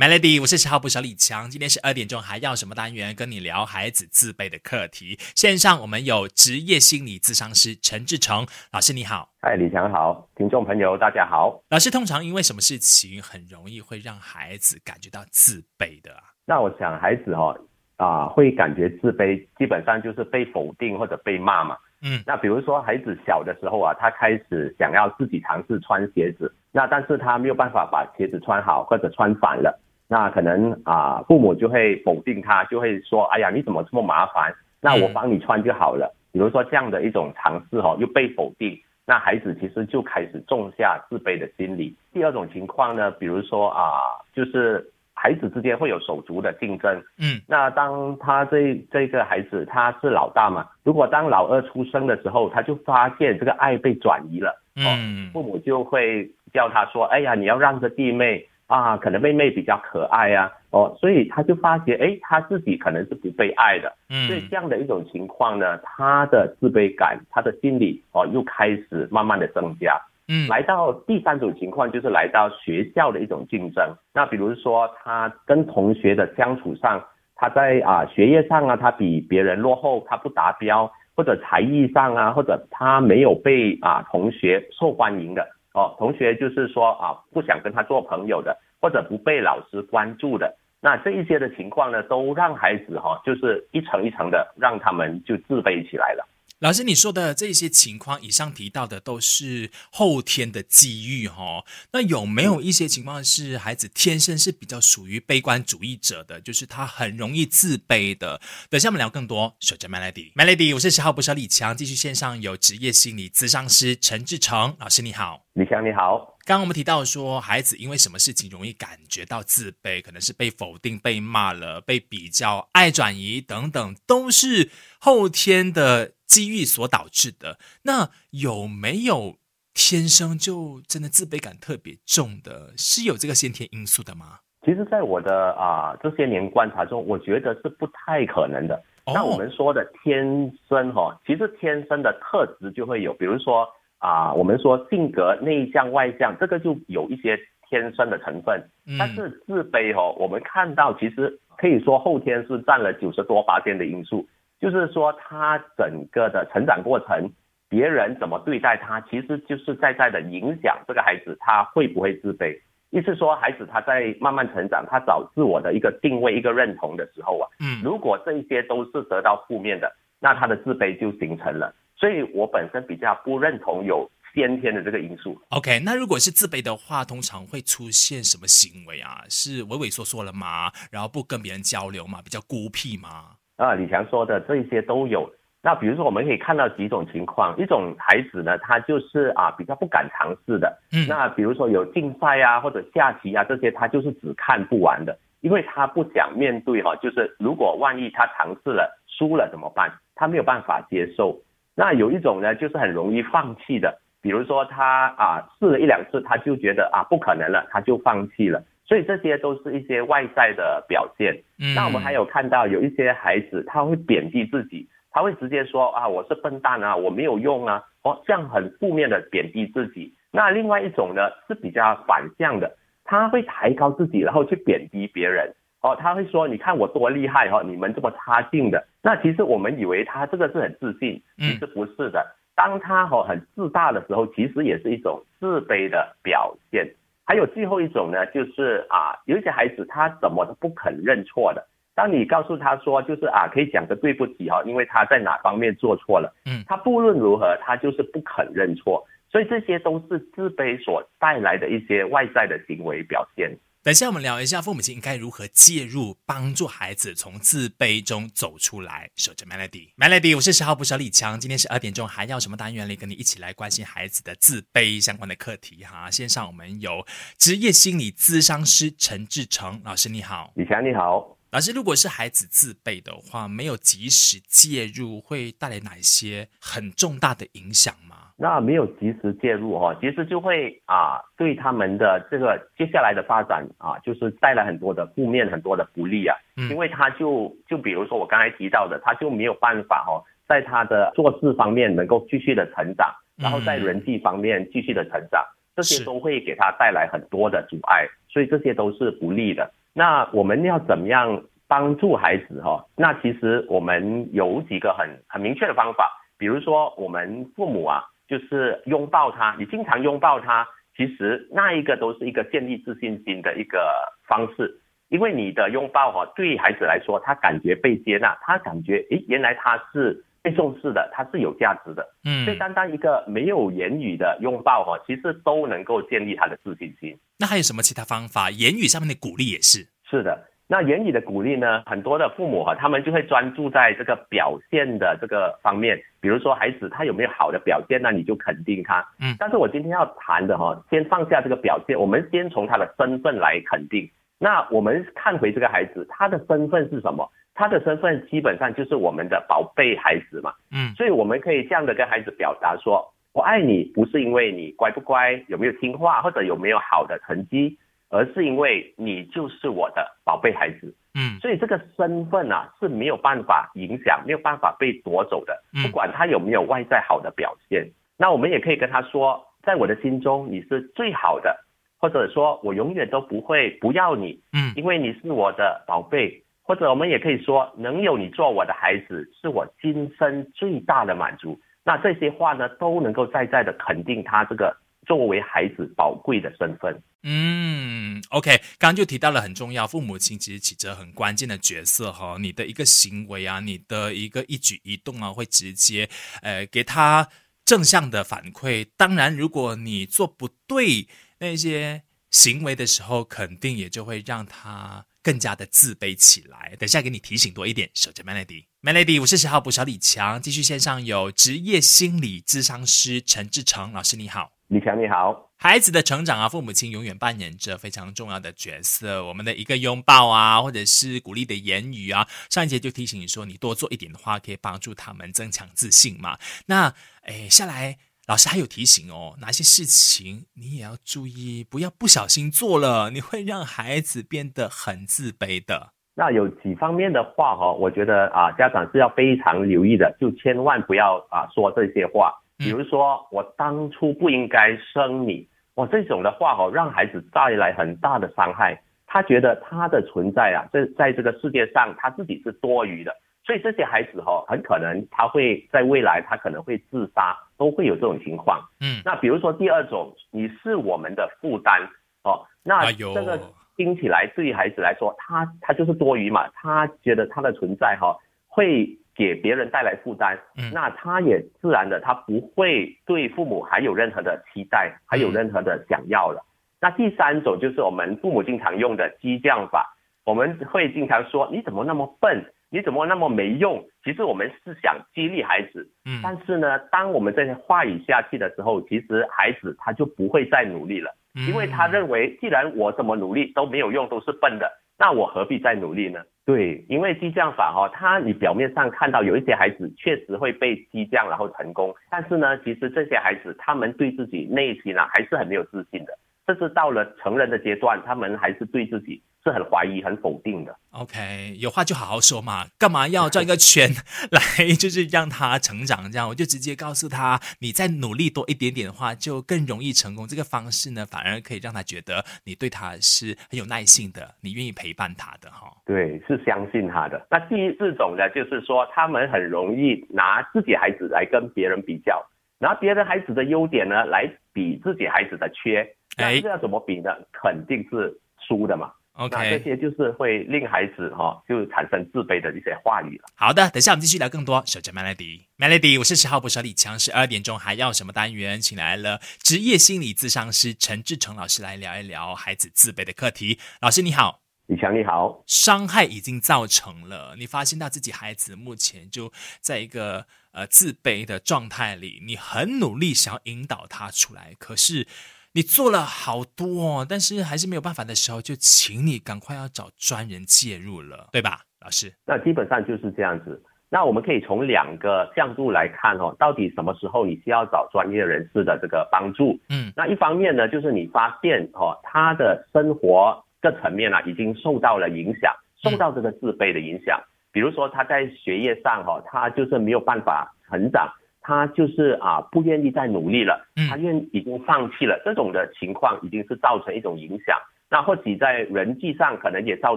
Melody，我是十号部小李强。今天是二点钟，还要什么单元？跟你聊孩子自卑的课题。线上我们有职业心理咨商师陈志成老师，你好。嗨，李强好，听众朋友大家好。老师通常因为什么事情很容易会让孩子感觉到自卑的？那我想孩子哈啊会感觉自卑，基本上就是被否定或者被骂嘛。嗯，那比如说孩子小的时候啊，他开始想要自己尝试穿鞋子，那但是他没有办法把鞋子穿好或者穿反了。那可能啊，父母就会否定他，就会说：“哎呀，你怎么这么麻烦？那我帮你穿就好了。”比如说这样的一种尝试哈，又被否定，那孩子其实就开始种下自卑的心理。第二种情况呢，比如说啊，就是孩子之间会有手足的竞争。嗯，那当他这这个孩子他是老大嘛，如果当老二出生的时候，他就发现这个爱被转移了。嗯，父母就会叫他说：“哎呀，你要让着弟妹。”啊，可能妹妹比较可爱啊，哦，所以他就发觉，哎，他自己可能是不被爱的，嗯，所以这样的一种情况呢，他的自卑感，他的心理哦，又开始慢慢的增加，嗯，来到第三种情况就是来到学校的一种竞争，那比如说他跟同学的相处上，他在啊学业上啊，他比别人落后，他不达标，或者才艺上啊，或者他没有被啊同学受欢迎的。哦，同学就是说啊，不想跟他做朋友的，或者不被老师关注的，那这一些的情况呢，都让孩子哈，就是一层一层的让他们就自卑起来了。老师，你说的这些情况，以上提到的都是后天的机遇哈。那有没有一些情况是孩子天生是比较属于悲观主义者的，就是他很容易自卑的？等下我们聊更多。守着 Melody，Melody，我是十号不是李强，继续线上有职业心理咨商师陈志成老师，你好，李强你好。刚刚我们提到说，孩子因为什么事情容易感觉到自卑，可能是被否定、被骂了、被比较、爱转移等等，都是后天的。机遇所导致的，那有没有天生就真的自卑感特别重的，是有这个先天因素的吗？其实，在我的啊这些年观察中，我觉得是不太可能的。那我们说的天生哈，其实天生的特质就会有，比如说啊，我们说性格内向外向，这个就有一些天生的成分。但是自卑哈，我们看到其实可以说后天是占了九十多八千的因素。就是说，他整个的成长过程，别人怎么对待他，其实就是在在的影响这个孩子他会不会自卑。意思说，孩子他在慢慢成长，他找自我的一个定位、一个认同的时候啊，嗯，如果这一些都是得到负面的，那他的自卑就形成了。所以我本身比较不认同有先天的这个因素。OK，那如果是自卑的话，通常会出现什么行为啊？是畏畏缩缩了吗？然后不跟别人交流吗？比较孤僻吗？啊，李强说的这些都有。那比如说，我们可以看到几种情况，一种孩子呢，他就是啊比较不敢尝试的。嗯。那比如说有竞赛啊或者下棋啊这些，他就是只看不玩的，因为他不想面对哈，就是如果万一他尝试了输了怎么办？他没有办法接受。那有一种呢，就是很容易放弃的，比如说他啊试了一两次，他就觉得啊不可能了，他就放弃了。所以这些都是一些外在的表现。嗯，那我们还有看到有一些孩子他会贬低自己，他会直接说啊我是笨蛋啊，我没有用啊，哦这样很负面的贬低自己。那另外一种呢是比较反向的，他会抬高自己，然后去贬低别人。哦，他会说你看我多厉害哈，你们这么差劲的。那其实我们以为他这个是很自信，其实不是的。当他哦很自大的时候，其实也是一种自卑的表现。还有最后一种呢，就是啊，有一些孩子他怎么都不肯认错的。当你告诉他说，就是啊，可以讲个对不起哈，因为他在哪方面做错了，嗯，他不论如何，他就是不肯认错。所以这些都是自卑所带来的一些外在的行为表现。等下我们聊一下父母亲应该如何介入，帮助孩子从自卑中走出来。守着 Melody，Melody，我是十号不小李强。今天是二点钟，还要什么单元里跟你一起来关心孩子的自卑相关的课题哈？线上我们有职业心理咨商师陈志成老师，你好，李强你好。老师，如果是孩子自卑的话，没有及时介入，会带来哪一些很重大的影响吗？那没有及时介入哈，其实就会啊，对他们的这个接下来的发展啊，就是带来很多的负面、很多的不利啊。嗯。因为他就就比如说我刚才提到的，他就没有办法哈，在他的做事方面能够继续的成长，然后在人际方面继续的成长，这些都会给他带来很多的阻碍，所以这些都是不利的。那我们要怎么样帮助孩子哈？那其实我们有几个很很明确的方法，比如说我们父母啊，就是拥抱他，你经常拥抱他，其实那一个都是一个建立自信心的一个方式，因为你的拥抱哈，对孩子来说，他感觉被接纳，他感觉诶，原来他是。被重视的，它是有价值的。嗯，所以单单一个没有言语的拥抱哈，其实都能够建立他的自信心。那还有什么其他方法？言语上面的鼓励也是。是的，那言语的鼓励呢？很多的父母哈，他们就会专注在这个表现的这个方面，比如说孩子他有没有好的表现，那你就肯定他。嗯，但是我今天要谈的哈，先放下这个表现，我们先从他的身份来肯定。那我们看回这个孩子，他的身份是什么？他的身份基本上就是我们的宝贝孩子嘛，嗯，所以我们可以这样的跟孩子表达说：“我爱你，不是因为你乖不乖，有没有听话，或者有没有好的成绩，而是因为你就是我的宝贝孩子。”嗯，所以这个身份啊是没有办法影响，没有办法被夺走的，不管他有没有外在好的表现。那我们也可以跟他说：“在我的心中，你是最好的，或者说我永远都不会不要你，嗯，因为你是我的宝贝。”或者我们也可以说，能有你做我的孩子，是我今生最大的满足。那这些话呢，都能够在在的肯定他这个作为孩子宝贵的身份。嗯，OK，刚刚就提到了很重要，父母亲其实起着很关键的角色哈。你的一个行为啊，你的一个一举一动啊，会直接呃给他正向的反馈。当然，如果你做不对那些行为的时候，肯定也就会让他。更加的自卑起来。等下给你提醒多一点，守着 Melody，Melody，我是十号补小李强。继续线上有职业心理咨商师陈志成老师，你好，李强你好。孩子的成长啊，父母亲永远扮演着非常重要的角色。我们的一个拥抱啊，或者是鼓励的言语啊，上一节就提醒你说，你多做一点的话，可以帮助他们增强自信嘛。那诶，下来。老师还有提醒哦，哪些事情你也要注意，不要不小心做了，你会让孩子变得很自卑的。那有几方面的话哈，我觉得啊，家长是要非常留意的，就千万不要啊说这些话。比如说，我当初不应该生你，哇，这种的话哈，让孩子带来很大的伤害。他觉得他的存在啊，在在这个世界上，他自己是多余的。所以这些孩子哈，很可能他会在未来，他可能会自杀，都会有这种情况。嗯，那比如说第二种，你是我们的负担哦，那这个听起来对于孩子来说，他他就是多余嘛，他觉得他的存在哈会给别人带来负担，那他也自然的他不会对父母还有任何的期待，还有任何的想要了。那第三种就是我们父母经常用的激将法，我们会经常说你怎么那么笨。你怎么那么没用？其实我们是想激励孩子，嗯，但是呢，当我们这些话语下去的时候，其实孩子他就不会再努力了，因为他认为既然我怎么努力都没有用，都是笨的，那我何必再努力呢？对，因为激将法哈，他你表面上看到有一些孩子确实会被激将然后成功，但是呢，其实这些孩子他们对自己内心啊还是很没有自信的，甚至到了成人的阶段，他们还是对自己。是很怀疑、很否定的。OK，有话就好好说嘛，干嘛要转一个圈来，就是让他成长？这样我就直接告诉他，你再努力多一点点的话，就更容易成功。这个方式呢，反而可以让他觉得你对他是很有耐心的，你愿意陪伴他的哈。对，是相信他的。那第四种呢，就是说他们很容易拿自己孩子来跟别人比较，拿别人孩子的优点呢来比自己孩子的缺。哎，这要怎么比呢？肯定是输的嘛。OK，这些就是会令孩子哈就产生自卑的一些话语了。好的，等下我们继续聊更多。守着 Melody，Melody，我是十号播小李强，十二点钟还要什么单元？请来了职业心理咨商师陈志成老师来聊一聊孩子自卑的课题。老师你好，李强你好。伤害已经造成了，你发现到自己孩子目前就在一个呃自卑的状态里，你很努力想要引导他出来，可是。你做了好多，但是还是没有办法的时候，就请你赶快要找专人介入了，对吧，老师？那基本上就是这样子。那我们可以从两个角度来看哦，到底什么时候你需要找专业人士的这个帮助？嗯，那一方面呢，就是你发现哦，他的生活各层面啊，已经受到了影响，受到这个自卑的影响。比如说他在学业上哈，他就是没有办法成长。他就是啊，不愿意再努力了，他愿已经放弃了，这种的情况已经是造成一种影响。那或许在人际上可能也造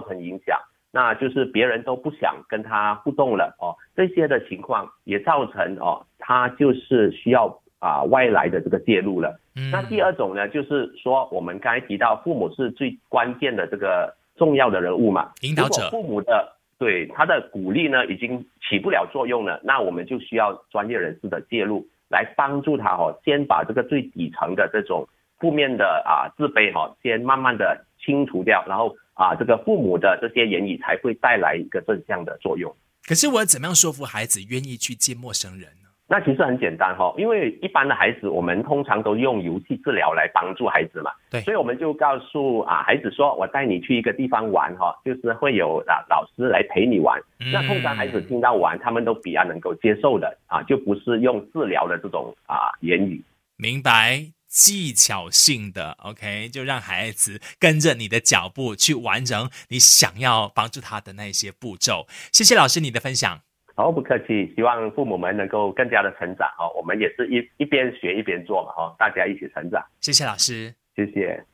成影响，那就是别人都不想跟他互动了哦，这些的情况也造成哦，他就是需要啊外来的这个介入了。那第二种呢，就是说我们刚才提到父母是最关键的这个重要的人物嘛，引导者，父母的对他的鼓励呢已经起不了作用了，那我们就需要专业人士的介入来帮助他哦，先把这个最底层的这种。负面的啊自卑哈，先慢慢的清除掉，然后啊这个父母的这些言语才会带来一个正向的作用。可是我要怎么样说服孩子愿意去见陌生人？那其实很简单哈，因为一般的孩子，我们通常都用游戏治疗来帮助孩子嘛。对，所以我们就告诉啊孩子说，我带你去一个地方玩哈，就是会有啊老师来陪你玩。那通常孩子听到玩，他们都比较能够接受的啊，就不是用治疗的这种啊言语。明白。技巧性的，OK，就让孩子跟着你的脚步去完成你想要帮助他的那些步骤。谢谢老师你的分享。好，不客气。希望父母们能够更加的成长哦。我们也是一一边学一边做嘛，哦，大家一起成长。谢谢老师，谢谢。